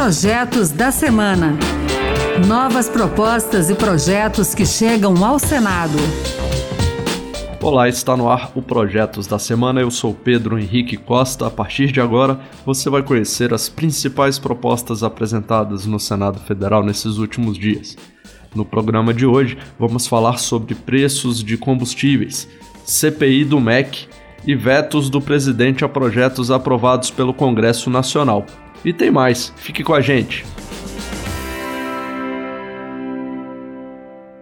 Projetos da Semana. Novas propostas e projetos que chegam ao Senado. Olá, está no ar o Projetos da Semana. Eu sou Pedro Henrique Costa. A partir de agora, você vai conhecer as principais propostas apresentadas no Senado Federal nesses últimos dias. No programa de hoje, vamos falar sobre preços de combustíveis, CPI do MEC e vetos do presidente a projetos aprovados pelo Congresso Nacional. E tem mais, fique com a gente.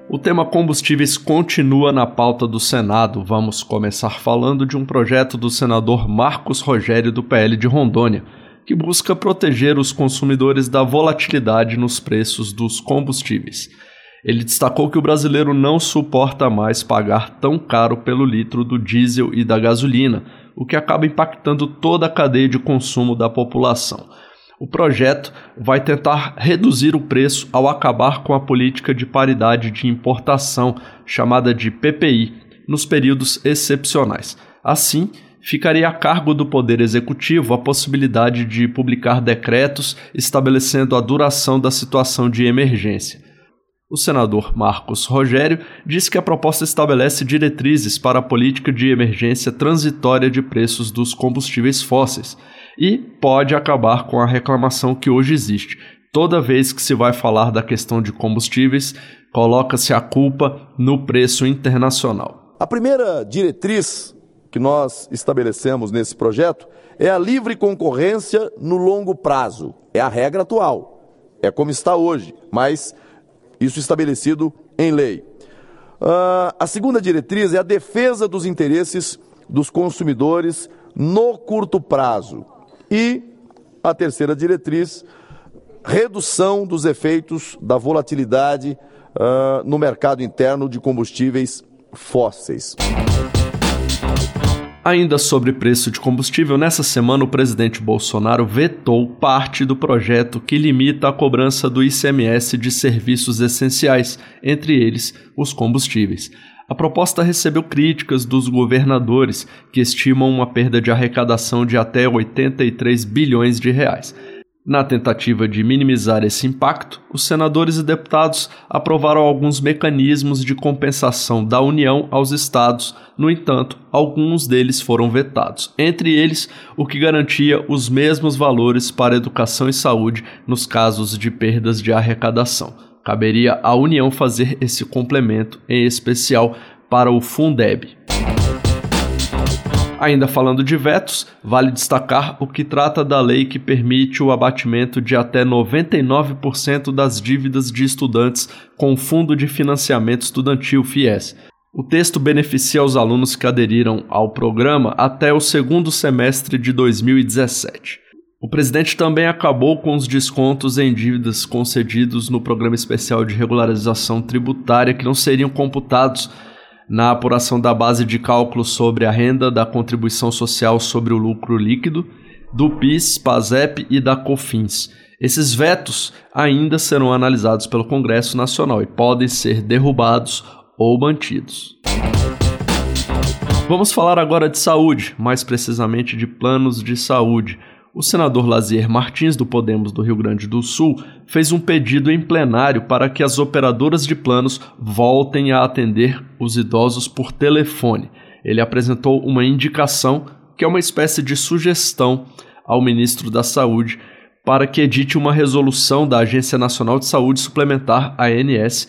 O tema combustíveis continua na pauta do Senado. Vamos começar falando de um projeto do senador Marcos Rogério do PL de Rondônia, que busca proteger os consumidores da volatilidade nos preços dos combustíveis. Ele destacou que o brasileiro não suporta mais pagar tão caro pelo litro do diesel e da gasolina, o que acaba impactando toda a cadeia de consumo da população. O projeto vai tentar reduzir o preço ao acabar com a política de paridade de importação, chamada de PPI, nos períodos excepcionais. Assim, ficaria a cargo do Poder Executivo a possibilidade de publicar decretos estabelecendo a duração da situação de emergência. O senador Marcos Rogério diz que a proposta estabelece diretrizes para a política de emergência transitória de preços dos combustíveis fósseis e pode acabar com a reclamação que hoje existe. Toda vez que se vai falar da questão de combustíveis, coloca-se a culpa no preço internacional. A primeira diretriz que nós estabelecemos nesse projeto é a livre concorrência no longo prazo. É a regra atual. É como está hoje, mas isso estabelecido em lei. Uh, a segunda diretriz é a defesa dos interesses dos consumidores no curto prazo. E a terceira diretriz, redução dos efeitos da volatilidade uh, no mercado interno de combustíveis fósseis. Ainda sobre preço de combustível, nessa semana o presidente Bolsonaro vetou parte do projeto que limita a cobrança do ICMS de serviços essenciais, entre eles os combustíveis. A proposta recebeu críticas dos governadores, que estimam uma perda de arrecadação de até 83 bilhões de reais. Na tentativa de minimizar esse impacto, os senadores e deputados aprovaram alguns mecanismos de compensação da União aos estados, no entanto, alguns deles foram vetados, entre eles o que garantia os mesmos valores para educação e saúde nos casos de perdas de arrecadação. Caberia à União fazer esse complemento, em especial para o Fundeb. Ainda falando de vetos, vale destacar o que trata da lei que permite o abatimento de até 99% das dívidas de estudantes com o Fundo de Financiamento Estudantil FIES. O texto beneficia os alunos que aderiram ao programa até o segundo semestre de 2017. O presidente também acabou com os descontos em dívidas concedidos no Programa Especial de Regularização Tributária que não seriam computados na apuração da base de cálculo sobre a renda, da contribuição social sobre o lucro líquido, do PIS, PASEP e da COFINS. Esses vetos ainda serão analisados pelo Congresso Nacional e podem ser derrubados ou mantidos. Vamos falar agora de saúde, mais precisamente de planos de saúde. O senador Lazier Martins, do Podemos do Rio Grande do Sul, fez um pedido em plenário para que as operadoras de planos voltem a atender os idosos por telefone. Ele apresentou uma indicação, que é uma espécie de sugestão ao ministro da Saúde, para que edite uma resolução da Agência Nacional de Saúde Suplementar, ANS,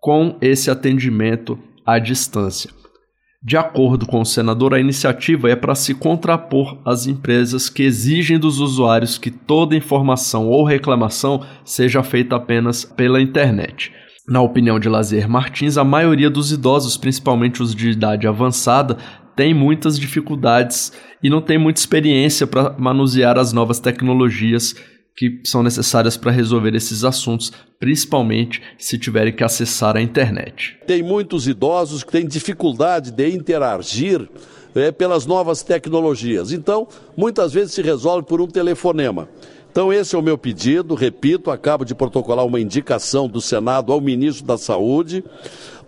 com esse atendimento à distância. De acordo com o senador, a iniciativa é para se contrapor às empresas que exigem dos usuários que toda informação ou reclamação seja feita apenas pela internet. Na opinião de Lazier Martins, a maioria dos idosos, principalmente os de idade avançada, tem muitas dificuldades e não tem muita experiência para manusear as novas tecnologias que são necessárias para resolver esses assuntos, principalmente se tiverem que acessar a internet. Tem muitos idosos que têm dificuldade de interagir é, pelas novas tecnologias. Então, muitas vezes se resolve por um telefonema. Então, esse é o meu pedido. Repito, acabo de protocolar uma indicação do Senado ao ministro da Saúde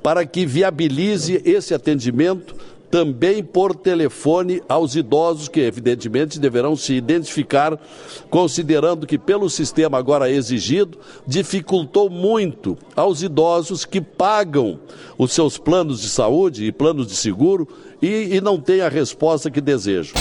para que viabilize esse atendimento também por telefone aos idosos que, evidentemente, deverão se identificar, considerando que, pelo sistema agora exigido, dificultou muito aos idosos que pagam os seus planos de saúde e planos de seguro e, e não têm a resposta que desejam.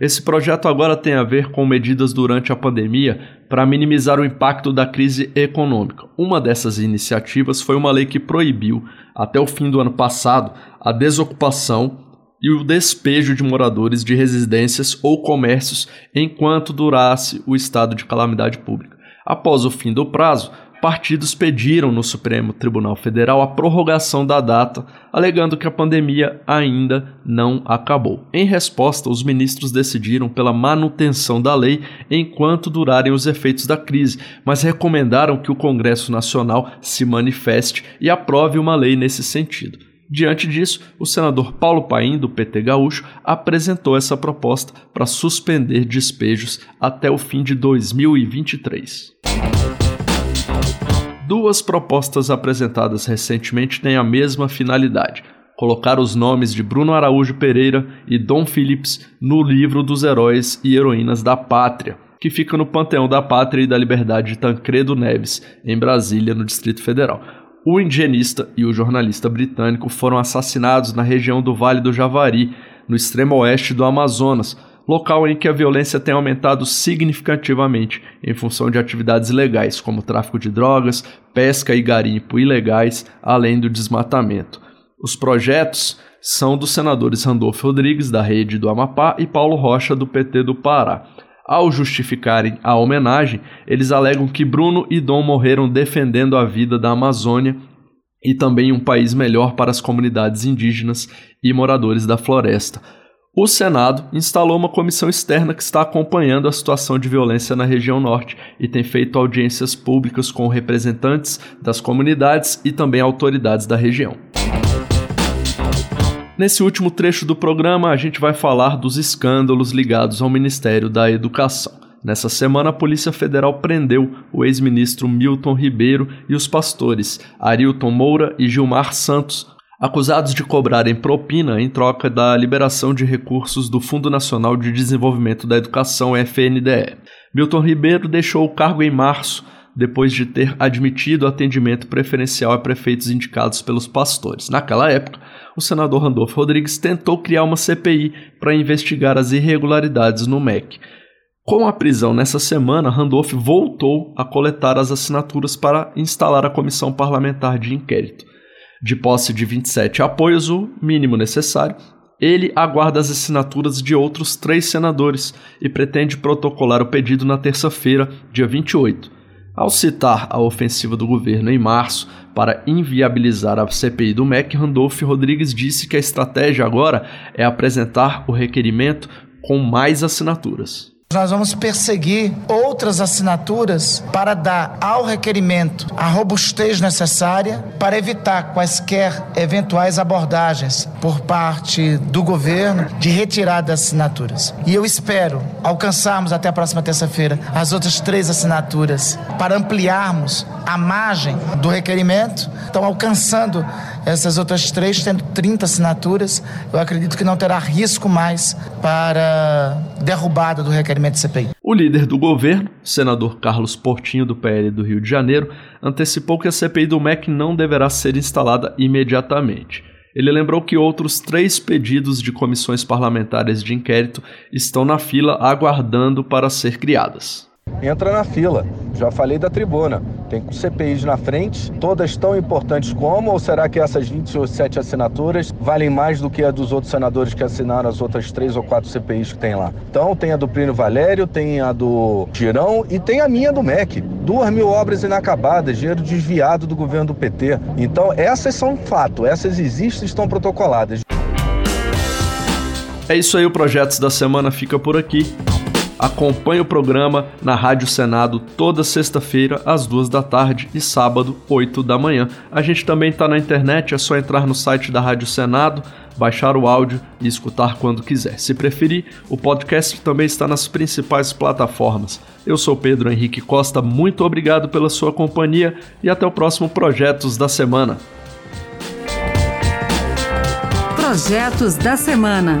Esse projeto agora tem a ver com medidas durante a pandemia para minimizar o impacto da crise econômica. Uma dessas iniciativas foi uma lei que proibiu, até o fim do ano passado, a desocupação e o despejo de moradores de residências ou comércios enquanto durasse o estado de calamidade pública. Após o fim do prazo, partidos pediram no Supremo Tribunal Federal a prorrogação da data, alegando que a pandemia ainda não acabou. Em resposta, os ministros decidiram pela manutenção da lei enquanto durarem os efeitos da crise, mas recomendaram que o Congresso Nacional se manifeste e aprove uma lei nesse sentido. Diante disso, o senador Paulo Paim, do PT Gaúcho, apresentou essa proposta para suspender despejos até o fim de 2023. Duas propostas apresentadas recentemente têm a mesma finalidade: colocar os nomes de Bruno Araújo Pereira e Dom Phillips no livro dos heróis e heroínas da pátria, que fica no Panteão da Pátria e da Liberdade de Tancredo Neves, em Brasília, no Distrito Federal. O indigenista e o jornalista britânico foram assassinados na região do Vale do Javari, no extremo oeste do Amazonas local em que a violência tem aumentado significativamente em função de atividades ilegais, como tráfico de drogas, pesca e garimpo ilegais, além do desmatamento. Os projetos são dos senadores Randolfo Rodrigues, da Rede do Amapá, e Paulo Rocha, do PT do Pará. Ao justificarem a homenagem, eles alegam que Bruno e Dom morreram defendendo a vida da Amazônia e também um país melhor para as comunidades indígenas e moradores da floresta. O Senado instalou uma comissão externa que está acompanhando a situação de violência na região norte e tem feito audiências públicas com representantes das comunidades e também autoridades da região. Nesse último trecho do programa, a gente vai falar dos escândalos ligados ao Ministério da Educação. Nessa semana, a Polícia Federal prendeu o ex-ministro Milton Ribeiro e os pastores Arilton Moura e Gilmar Santos acusados de cobrarem propina em troca da liberação de recursos do Fundo Nacional de Desenvolvimento da Educação FNDE. Milton Ribeiro deixou o cargo em março, depois de ter admitido atendimento preferencial a prefeitos indicados pelos pastores. Naquela época, o senador Randolfo Rodrigues tentou criar uma CPI para investigar as irregularidades no MEC. Com a prisão nessa semana, Randolph voltou a coletar as assinaturas para instalar a comissão parlamentar de inquérito de posse de 27 apoios, o mínimo necessário, ele aguarda as assinaturas de outros três senadores e pretende protocolar o pedido na terça-feira, dia 28. Ao citar a ofensiva do governo em março para inviabilizar a CPI do MEC, Randolph Rodrigues disse que a estratégia agora é apresentar o requerimento com mais assinaturas. Nós vamos perseguir outras assinaturas para dar ao requerimento a robustez necessária para evitar quaisquer eventuais abordagens por parte do governo de retirada das assinaturas. E eu espero alcançarmos até a próxima terça-feira as outras três assinaturas para ampliarmos a margem do requerimento. Então, alcançando essas outras três, tendo 30 assinaturas, eu acredito que não terá risco mais para derrubada do requerimento de CPI. O líder do governo, senador Carlos Portinho, do PL do Rio de Janeiro, antecipou que a CPI do MEC não deverá ser instalada imediatamente. Ele lembrou que outros três pedidos de comissões parlamentares de inquérito estão na fila aguardando para ser criadas entra na fila. Já falei da tribuna. Tem CPIs na frente, todas tão importantes como, ou será que essas 27 assinaturas valem mais do que a dos outros senadores que assinaram as outras três ou quatro CPIs que tem lá? Então tem a do Plínio Valério, tem a do Girão e tem a minha do MEC. Duas mil obras inacabadas, dinheiro desviado do governo do PT. Então essas são fato, essas existem e estão protocoladas. É isso aí, o Projetos da Semana fica por aqui. Acompanhe o programa na Rádio Senado toda sexta-feira, às duas da tarde e sábado, 8 da manhã. A gente também está na internet, é só entrar no site da Rádio Senado, baixar o áudio e escutar quando quiser. Se preferir, o podcast também está nas principais plataformas. Eu sou Pedro Henrique Costa, muito obrigado pela sua companhia e até o próximo Projetos da Semana. Projetos da Semana.